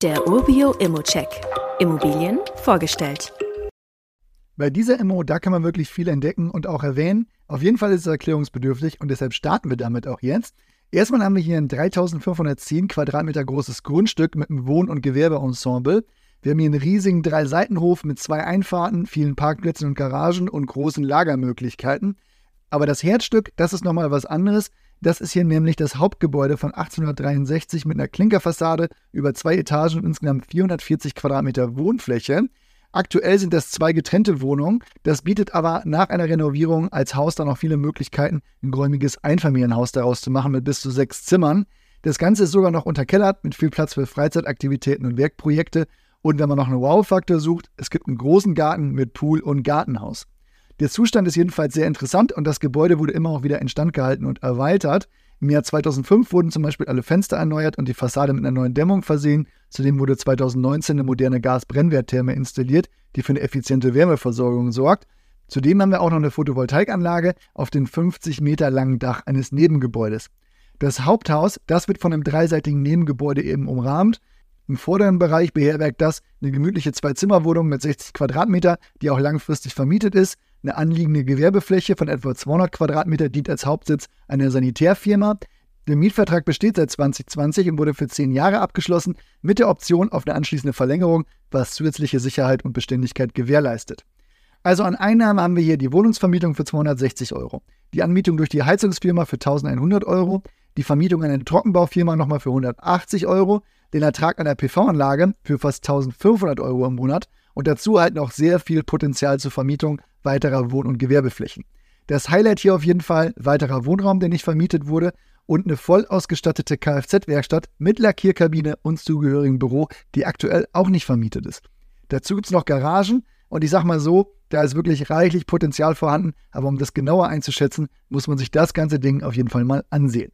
Der Urbio Immocheck. Immobilien vorgestellt. Bei dieser Immo, da kann man wirklich viel entdecken und auch erwähnen. Auf jeden Fall ist es erklärungsbedürftig und deshalb starten wir damit auch jetzt. Erstmal haben wir hier ein 3510 Quadratmeter großes Grundstück mit einem Wohn- und Gewerbeensemble. Wir haben hier einen riesigen Drei-Seitenhof mit zwei Einfahrten, vielen Parkplätzen und Garagen und großen Lagermöglichkeiten. Aber das Herzstück, das ist nochmal was anderes. Das ist hier nämlich das Hauptgebäude von 1863 mit einer Klinkerfassade über zwei Etagen und insgesamt 440 Quadratmeter Wohnfläche. Aktuell sind das zwei getrennte Wohnungen. Das bietet aber nach einer Renovierung als Haus dann auch viele Möglichkeiten, ein geräumiges Einfamilienhaus daraus zu machen mit bis zu sechs Zimmern. Das Ganze ist sogar noch unterkellert mit viel Platz für Freizeitaktivitäten und Werkprojekte. Und wenn man noch einen Wow-Faktor sucht, es gibt einen großen Garten mit Pool und Gartenhaus. Der Zustand ist jedenfalls sehr interessant und das Gebäude wurde immer auch wieder instand gehalten und erweitert. Im Jahr 2005 wurden zum Beispiel alle Fenster erneuert und die Fassade mit einer neuen Dämmung versehen. Zudem wurde 2019 eine moderne Gasbrennwerttherme installiert, die für eine effiziente Wärmeversorgung sorgt. Zudem haben wir auch noch eine Photovoltaikanlage auf dem 50 Meter langen Dach eines Nebengebäudes. Das Haupthaus, das wird von einem dreiseitigen Nebengebäude eben umrahmt. Im vorderen Bereich beherbergt das eine gemütliche Zwei-Zimmer-Wohnung mit 60 Quadratmeter, die auch langfristig vermietet ist. Eine anliegende Gewerbefläche von etwa 200 Quadratmeter dient als Hauptsitz einer Sanitärfirma. Der Mietvertrag besteht seit 2020 und wurde für zehn Jahre abgeschlossen, mit der Option auf eine anschließende Verlängerung, was zusätzliche Sicherheit und Beständigkeit gewährleistet. Also an Einnahmen haben wir hier die Wohnungsvermietung für 260 Euro, die Anmietung durch die Heizungsfirma für 1100 Euro, die Vermietung an eine Trockenbaufirma nochmal für 180 Euro, den Ertrag einer PV-Anlage für fast 1500 Euro im Monat und dazu halt noch sehr viel Potenzial zur Vermietung weiterer Wohn- und Gewerbeflächen. Das Highlight hier auf jeden Fall weiterer Wohnraum, der nicht vermietet wurde und eine voll ausgestattete Kfz-Werkstatt mit Lackierkabine und zugehörigem Büro, die aktuell auch nicht vermietet ist. Dazu gibt es noch Garagen und ich sag mal so, da ist wirklich reichlich Potenzial vorhanden, aber um das genauer einzuschätzen, muss man sich das ganze Ding auf jeden Fall mal ansehen.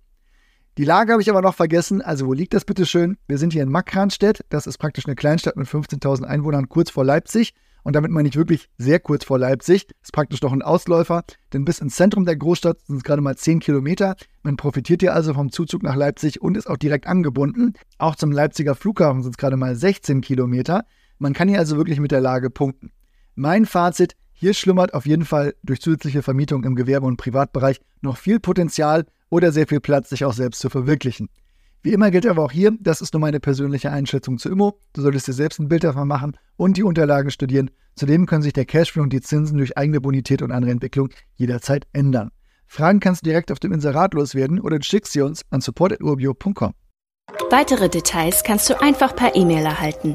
Die Lage habe ich aber noch vergessen. Also, wo liegt das bitte schön? Wir sind hier in Makranstedt. Das ist praktisch eine Kleinstadt mit 15.000 Einwohnern, kurz vor Leipzig. Und damit meine ich wirklich sehr kurz vor Leipzig. Ist praktisch noch ein Ausläufer, denn bis ins Zentrum der Großstadt sind es gerade mal 10 Kilometer. Man profitiert hier also vom Zuzug nach Leipzig und ist auch direkt angebunden. Auch zum Leipziger Flughafen sind es gerade mal 16 Kilometer. Man kann hier also wirklich mit der Lage punkten. Mein Fazit, hier schlummert auf jeden Fall durch zusätzliche Vermietung im Gewerbe- und Privatbereich noch viel Potenzial oder sehr viel Platz, sich auch selbst zu verwirklichen. Wie immer gilt aber auch hier, das ist nur meine persönliche Einschätzung zu Immo. Du solltest dir selbst ein Bild davon machen und die Unterlagen studieren. Zudem können sich der Cashflow und die Zinsen durch eigene Bonität und andere Entwicklung jederzeit ändern. Fragen kannst du direkt auf dem Inserat loswerden oder du schickst sie uns an support.urbio.com. Weitere Details kannst du einfach per E-Mail erhalten.